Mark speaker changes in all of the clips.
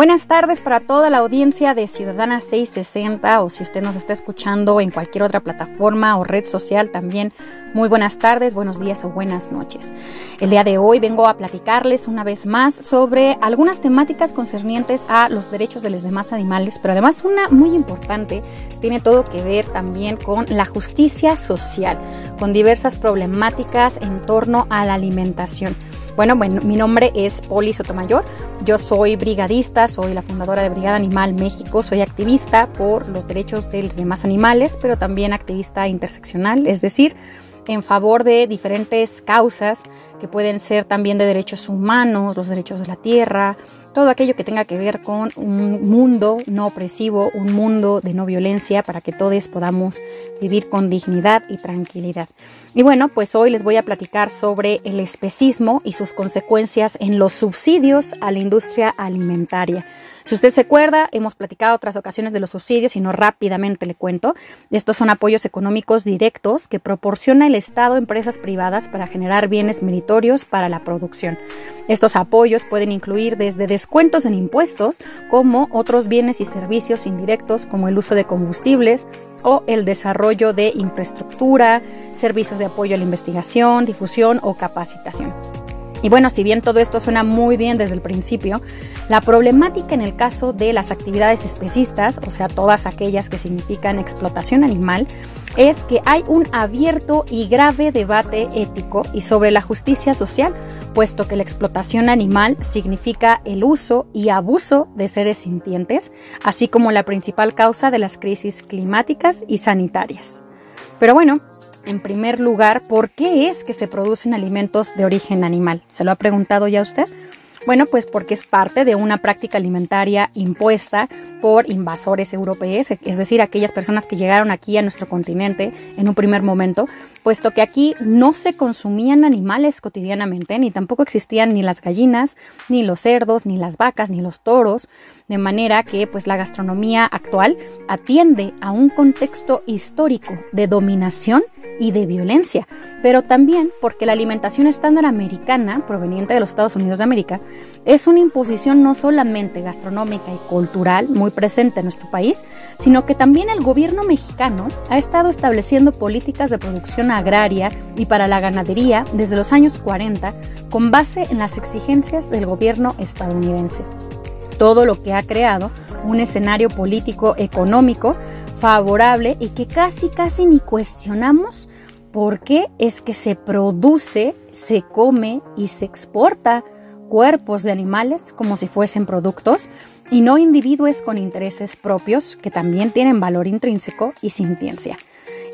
Speaker 1: Buenas tardes para toda la audiencia de Ciudadana 660 o si usted nos está escuchando en cualquier otra plataforma o red social también. Muy buenas tardes, buenos días o buenas noches. El día de hoy vengo a platicarles una vez más sobre algunas temáticas concernientes a los derechos de los demás animales, pero además una muy importante tiene todo que ver también con la justicia social, con diversas problemáticas en torno a la alimentación. Bueno, bueno, mi nombre es Poli Sotomayor. Yo soy brigadista, soy la fundadora de Brigada Animal México, soy activista por los derechos de los demás animales, pero también activista interseccional, es decir, en favor de diferentes causas que pueden ser también de derechos humanos, los derechos de la tierra, todo aquello que tenga que ver con un mundo no opresivo, un mundo de no violencia para que todos podamos vivir con dignidad y tranquilidad. Y bueno, pues hoy les voy a platicar sobre el especismo y sus consecuencias en los subsidios a la industria alimentaria. Si usted se acuerda, hemos platicado otras ocasiones de los subsidios y no rápidamente le cuento. Estos son apoyos económicos directos que proporciona el Estado a empresas privadas para generar bienes meritorios para la producción. Estos apoyos pueden incluir desde descuentos en impuestos como otros bienes y servicios indirectos como el uso de combustibles o el desarrollo de infraestructura, servicios de apoyo a la investigación, difusión o capacitación. Y bueno, si bien todo esto suena muy bien desde el principio, la problemática en el caso de las actividades especistas, o sea, todas aquellas que significan explotación animal, es que hay un abierto y grave debate ético y sobre la justicia social, puesto que la explotación animal significa el uso y abuso de seres sintientes, así como la principal causa de las crisis climáticas y sanitarias. Pero bueno, en primer lugar, ¿por qué es que se producen alimentos de origen animal? ¿Se lo ha preguntado ya usted? Bueno, pues porque es parte de una práctica alimentaria impuesta por invasores europeos, es decir, aquellas personas que llegaron aquí a nuestro continente en un primer momento, puesto que aquí no se consumían animales cotidianamente, ni tampoco existían ni las gallinas, ni los cerdos, ni las vacas, ni los toros, de manera que pues la gastronomía actual atiende a un contexto histórico de dominación y de violencia, pero también porque la alimentación estándar americana, proveniente de los Estados Unidos de América, es una imposición no solamente gastronómica y cultural muy presente en nuestro país, sino que también el gobierno mexicano ha estado estableciendo políticas de producción agraria y para la ganadería desde los años 40 con base en las exigencias del gobierno estadounidense. Todo lo que ha creado un escenario político económico favorable y que casi, casi ni cuestionamos por qué es que se produce, se come y se exporta cuerpos de animales como si fuesen productos y no individuos con intereses propios que también tienen valor intrínseco y sintiencia.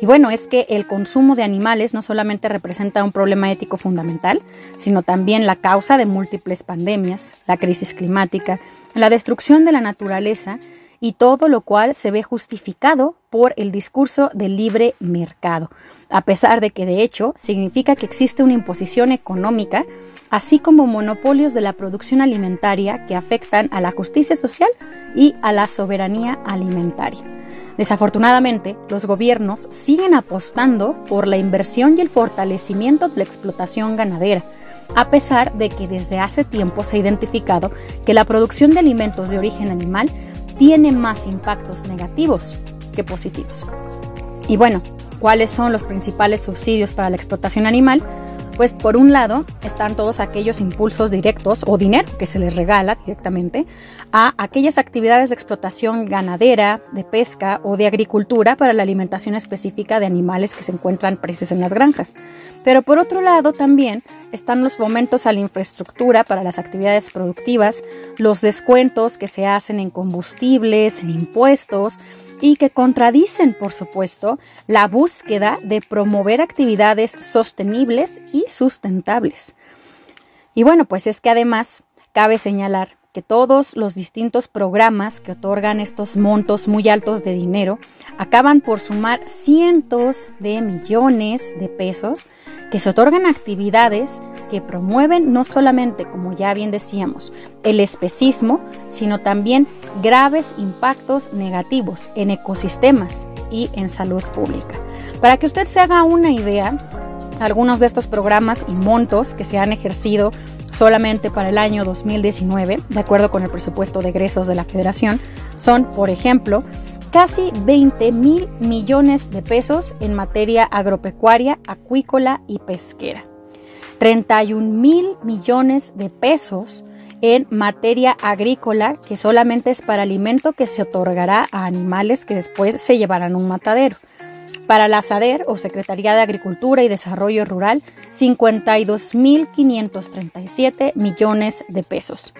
Speaker 1: Y bueno, es que el consumo de animales no solamente representa un problema ético fundamental, sino también la causa de múltiples pandemias, la crisis climática, la destrucción de la naturaleza y todo lo cual se ve justificado por el discurso del libre mercado, a pesar de que de hecho significa que existe una imposición económica, así como monopolios de la producción alimentaria que afectan a la justicia social y a la soberanía alimentaria. Desafortunadamente, los gobiernos siguen apostando por la inversión y el fortalecimiento de la explotación ganadera, a pesar de que desde hace tiempo se ha identificado que la producción de alimentos de origen animal tiene más impactos negativos que positivos. Y bueno, ¿cuáles son los principales subsidios para la explotación animal? Pues por un lado están todos aquellos impulsos directos o dinero que se les regala directamente a aquellas actividades de explotación ganadera, de pesca o de agricultura para la alimentación específica de animales que se encuentran presos en las granjas. Pero por otro lado también están los fomentos a la infraestructura para las actividades productivas, los descuentos que se hacen en combustibles, en impuestos, y que contradicen, por supuesto, la búsqueda de promover actividades sostenibles y sustentables. Y bueno, pues es que además cabe señalar que todos los distintos programas que otorgan estos montos muy altos de dinero acaban por sumar cientos de millones de pesos que se otorgan actividades que promueven no solamente, como ya bien decíamos, el especismo, sino también graves impactos negativos en ecosistemas y en salud pública. Para que usted se haga una idea, algunos de estos programas y montos que se han ejercido solamente para el año 2019, de acuerdo con el presupuesto de egresos de la Federación, son, por ejemplo, casi 20 mil millones de pesos en materia agropecuaria, acuícola y pesquera. 31 mil millones de pesos en materia agrícola, que solamente es para alimento que se otorgará a animales que después se llevarán a un matadero. Para la SADER o Secretaría de Agricultura y Desarrollo Rural, 52.537 millones de pesos.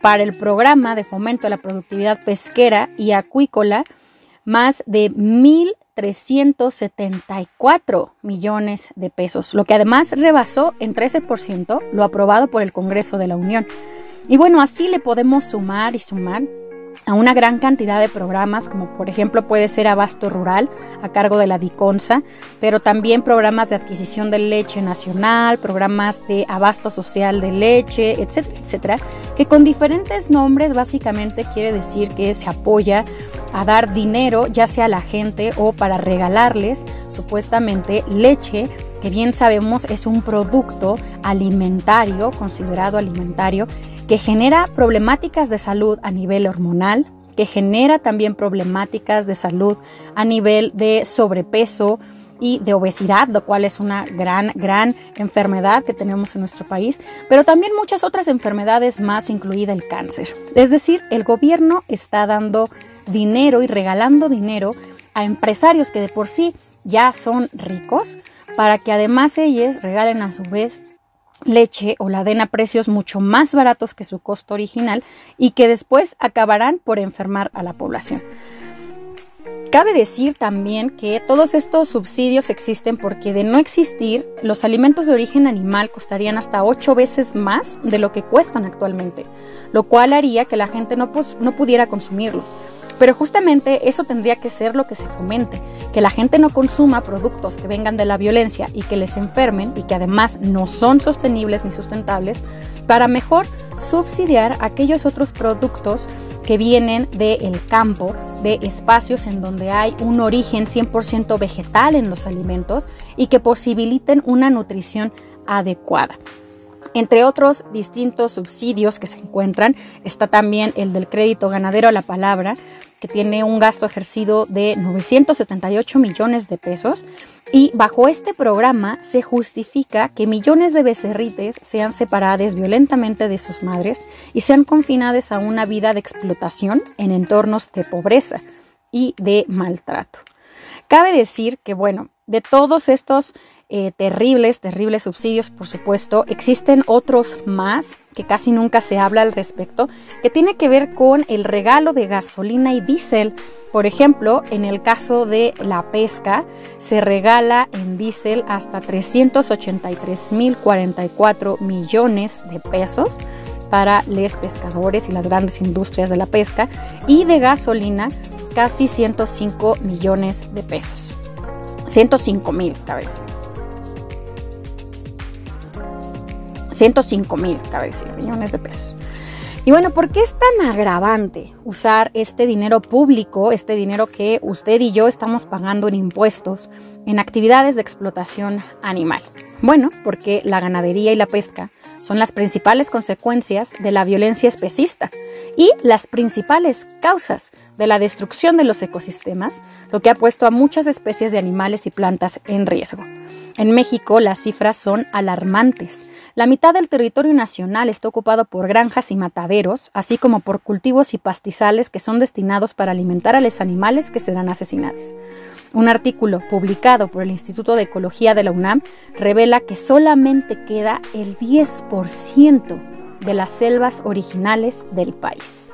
Speaker 1: Para el programa de fomento a la productividad pesquera y acuícola, más de 1.374 millones de pesos, lo que además rebasó en 13% lo aprobado por el Congreso de la Unión. Y bueno, así le podemos sumar y sumar a una gran cantidad de programas, como por ejemplo puede ser Abasto Rural a cargo de la DICONSA, pero también programas de adquisición de leche nacional, programas de abasto social de leche, etcétera, etcétera, que con diferentes nombres básicamente quiere decir que se apoya a dar dinero, ya sea a la gente o para regalarles supuestamente leche que bien sabemos es un producto alimentario, considerado alimentario, que genera problemáticas de salud a nivel hormonal, que genera también problemáticas de salud a nivel de sobrepeso y de obesidad, lo cual es una gran, gran enfermedad que tenemos en nuestro país, pero también muchas otras enfermedades más, incluida el cáncer. Es decir, el gobierno está dando dinero y regalando dinero a empresarios que de por sí ya son ricos, para que además ellos regalen a su vez leche o la den a precios mucho más baratos que su costo original y que después acabarán por enfermar a la población. Cabe decir también que todos estos subsidios existen porque de no existir, los alimentos de origen animal costarían hasta ocho veces más de lo que cuestan actualmente, lo cual haría que la gente no, no pudiera consumirlos. Pero justamente eso tendría que ser lo que se fomente, que la gente no consuma productos que vengan de la violencia y que les enfermen y que además no son sostenibles ni sustentables, para mejor subsidiar aquellos otros productos que vienen del campo, de espacios en donde hay un origen 100% vegetal en los alimentos y que posibiliten una nutrición adecuada. Entre otros distintos subsidios que se encuentran está también el del crédito ganadero a la palabra, que tiene un gasto ejercido de 978 millones de pesos. Y bajo este programa se justifica que millones de becerrites sean separadas violentamente de sus madres y sean confinadas a una vida de explotación en entornos de pobreza y de maltrato. Cabe decir que, bueno, de todos estos eh, terribles, terribles subsidios, por supuesto. Existen otros más que casi nunca se habla al respecto, que tiene que ver con el regalo de gasolina y diésel. Por ejemplo, en el caso de la pesca, se regala en diésel hasta 383.044 millones de pesos para los pescadores y las grandes industrias de la pesca y de gasolina casi 105 millones de pesos. 105 mil, cabe 105 mil, cabe decir, millones de pesos. Y bueno, ¿por qué es tan agravante usar este dinero público, este dinero que usted y yo estamos pagando en impuestos, en actividades de explotación animal? Bueno, porque la ganadería y la pesca son las principales consecuencias de la violencia especista y las principales causas de la destrucción de los ecosistemas, lo que ha puesto a muchas especies de animales y plantas en riesgo. En México las cifras son alarmantes. La mitad del territorio nacional está ocupado por granjas y mataderos, así como por cultivos y pastizales que son destinados para alimentar a los animales que serán asesinados. Un artículo publicado por el Instituto de Ecología de la UNAM revela que solamente queda el 10% de las selvas originales del país.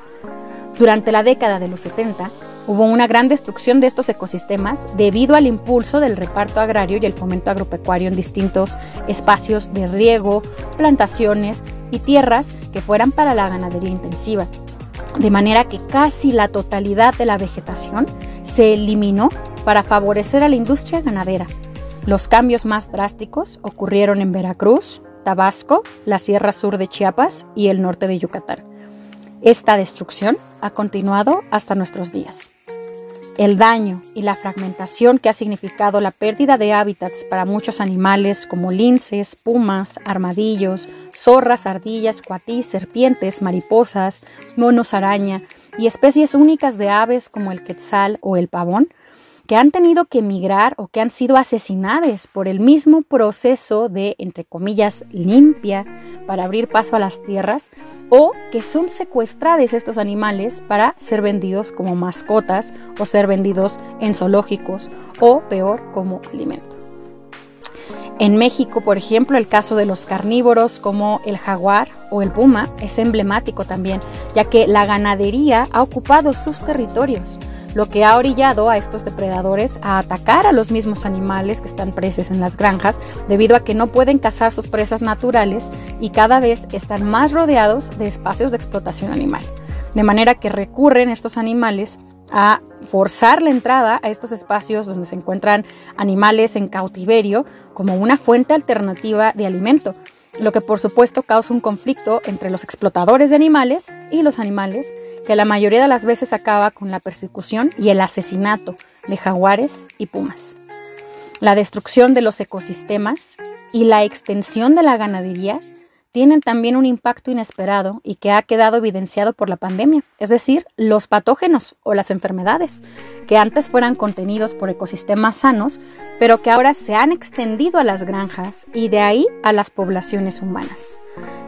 Speaker 1: Durante la década de los 70, Hubo una gran destrucción de estos ecosistemas debido al impulso del reparto agrario y el fomento agropecuario en distintos espacios de riego, plantaciones y tierras que fueran para la ganadería intensiva. De manera que casi la totalidad de la vegetación se eliminó para favorecer a la industria ganadera. Los cambios más drásticos ocurrieron en Veracruz, Tabasco, la Sierra Sur de Chiapas y el norte de Yucatán. Esta destrucción ha continuado hasta nuestros días. el daño y la fragmentación que ha significado la pérdida de hábitats para muchos animales como linces, pumas, armadillos, zorras, ardillas, cuatís, serpientes, mariposas, monos araña y especies únicas de aves como el quetzal o el pavón, que han tenido que emigrar o que han sido asesinadas por el mismo proceso de, entre comillas, limpia para abrir paso a las tierras, o que son secuestrados estos animales para ser vendidos como mascotas o ser vendidos en zoológicos o peor como alimento. En México, por ejemplo, el caso de los carnívoros como el jaguar o el puma es emblemático también, ya que la ganadería ha ocupado sus territorios lo que ha orillado a estos depredadores a atacar a los mismos animales que están presos en las granjas debido a que no pueden cazar sus presas naturales y cada vez están más rodeados de espacios de explotación animal. De manera que recurren estos animales a forzar la entrada a estos espacios donde se encuentran animales en cautiverio como una fuente alternativa de alimento, lo que por supuesto causa un conflicto entre los explotadores de animales y los animales que la mayoría de las veces acaba con la persecución y el asesinato de jaguares y pumas. La destrucción de los ecosistemas y la extensión de la ganadería tienen también un impacto inesperado y que ha quedado evidenciado por la pandemia, es decir, los patógenos o las enfermedades, que antes fueran contenidos por ecosistemas sanos, pero que ahora se han extendido a las granjas y de ahí a las poblaciones humanas.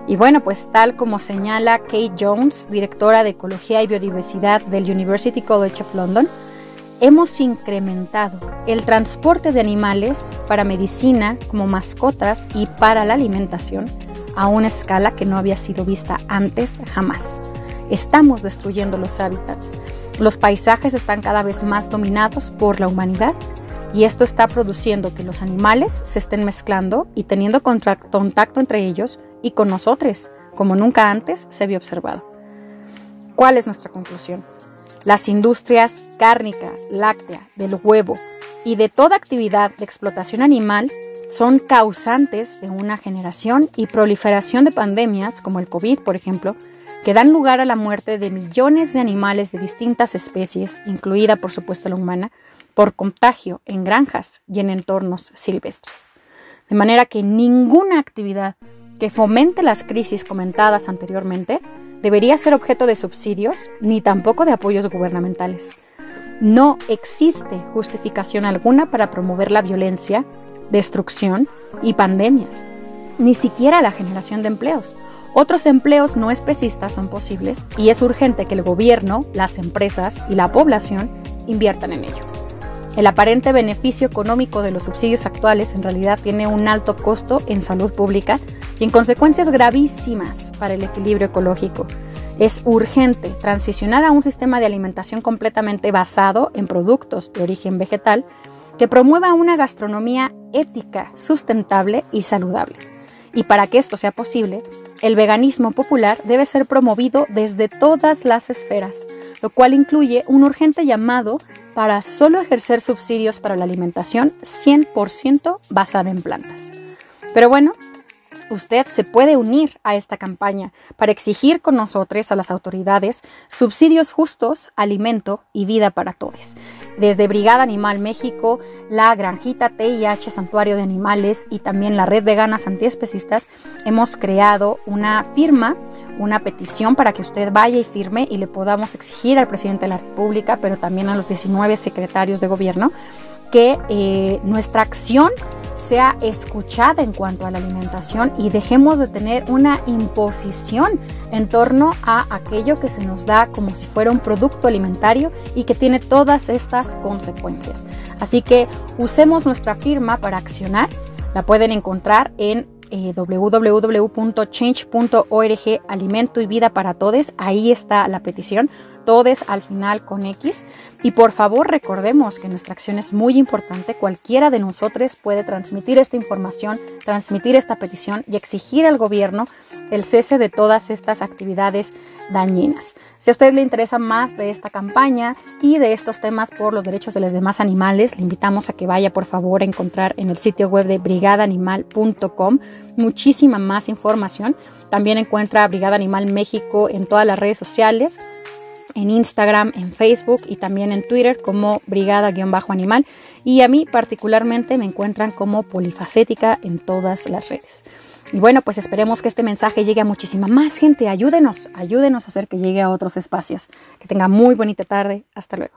Speaker 1: Y bueno, pues tal como señala Kate Jones, directora de Ecología y Biodiversidad del University College of London, hemos incrementado el transporte de animales para medicina como mascotas y para la alimentación a una escala que no había sido vista antes jamás. Estamos destruyendo los hábitats. Los paisajes están cada vez más dominados por la humanidad y esto está produciendo que los animales se estén mezclando y teniendo contacto entre ellos y con nosotros, como nunca antes se había observado. ¿Cuál es nuestra conclusión? Las industrias cárnica, láctea, del huevo y de toda actividad de explotación animal son causantes de una generación y proliferación de pandemias como el COVID, por ejemplo, que dan lugar a la muerte de millones de animales de distintas especies, incluida por supuesto la humana, por contagio en granjas y en entornos silvestres. De manera que ninguna actividad que fomente las crisis comentadas anteriormente debería ser objeto de subsidios ni tampoco de apoyos gubernamentales. No existe justificación alguna para promover la violencia, destrucción y pandemias, ni siquiera la generación de empleos. Otros empleos no especistas son posibles y es urgente que el gobierno, las empresas y la población inviertan en ello. El aparente beneficio económico de los subsidios actuales en realidad tiene un alto costo en salud pública y en consecuencias gravísimas para el equilibrio ecológico. Es urgente transicionar a un sistema de alimentación completamente basado en productos de origen vegetal que promueva una gastronomía ética, sustentable y saludable. Y para que esto sea posible, el veganismo popular debe ser promovido desde todas las esferas, lo cual incluye un urgente llamado para solo ejercer subsidios para la alimentación 100% basada en plantas. Pero bueno, usted se puede unir a esta campaña para exigir con nosotros a las autoridades subsidios justos, alimento y vida para todos. Desde Brigada Animal México, la Granjita TIH Santuario de Animales y también la Red Veganas Antiespecistas hemos creado una firma, una petición para que usted vaya y firme y le podamos exigir al presidente de la República, pero también a los 19 secretarios de gobierno, que eh, nuestra acción sea escuchada en cuanto a la alimentación y dejemos de tener una imposición en torno a aquello que se nos da como si fuera un producto alimentario y que tiene todas estas consecuencias. Así que usemos nuestra firma para accionar. La pueden encontrar en eh, www.change.org Alimento y Vida para Todos. Ahí está la petición todes al final con X. Y por favor recordemos que nuestra acción es muy importante. Cualquiera de nosotros puede transmitir esta información, transmitir esta petición y exigir al gobierno el cese de todas estas actividades dañinas. Si a usted le interesa más de esta campaña y de estos temas por los derechos de los demás animales, le invitamos a que vaya por favor a encontrar en el sitio web de brigadaanimal.com muchísima más información. También encuentra Brigada Animal México en todas las redes sociales en Instagram, en Facebook y también en Twitter como brigada-animal. Y a mí particularmente me encuentran como polifacética en todas las redes. Y bueno, pues esperemos que este mensaje llegue a muchísima más gente. Ayúdenos, ayúdenos a hacer que llegue a otros espacios. Que tenga muy bonita tarde. Hasta luego.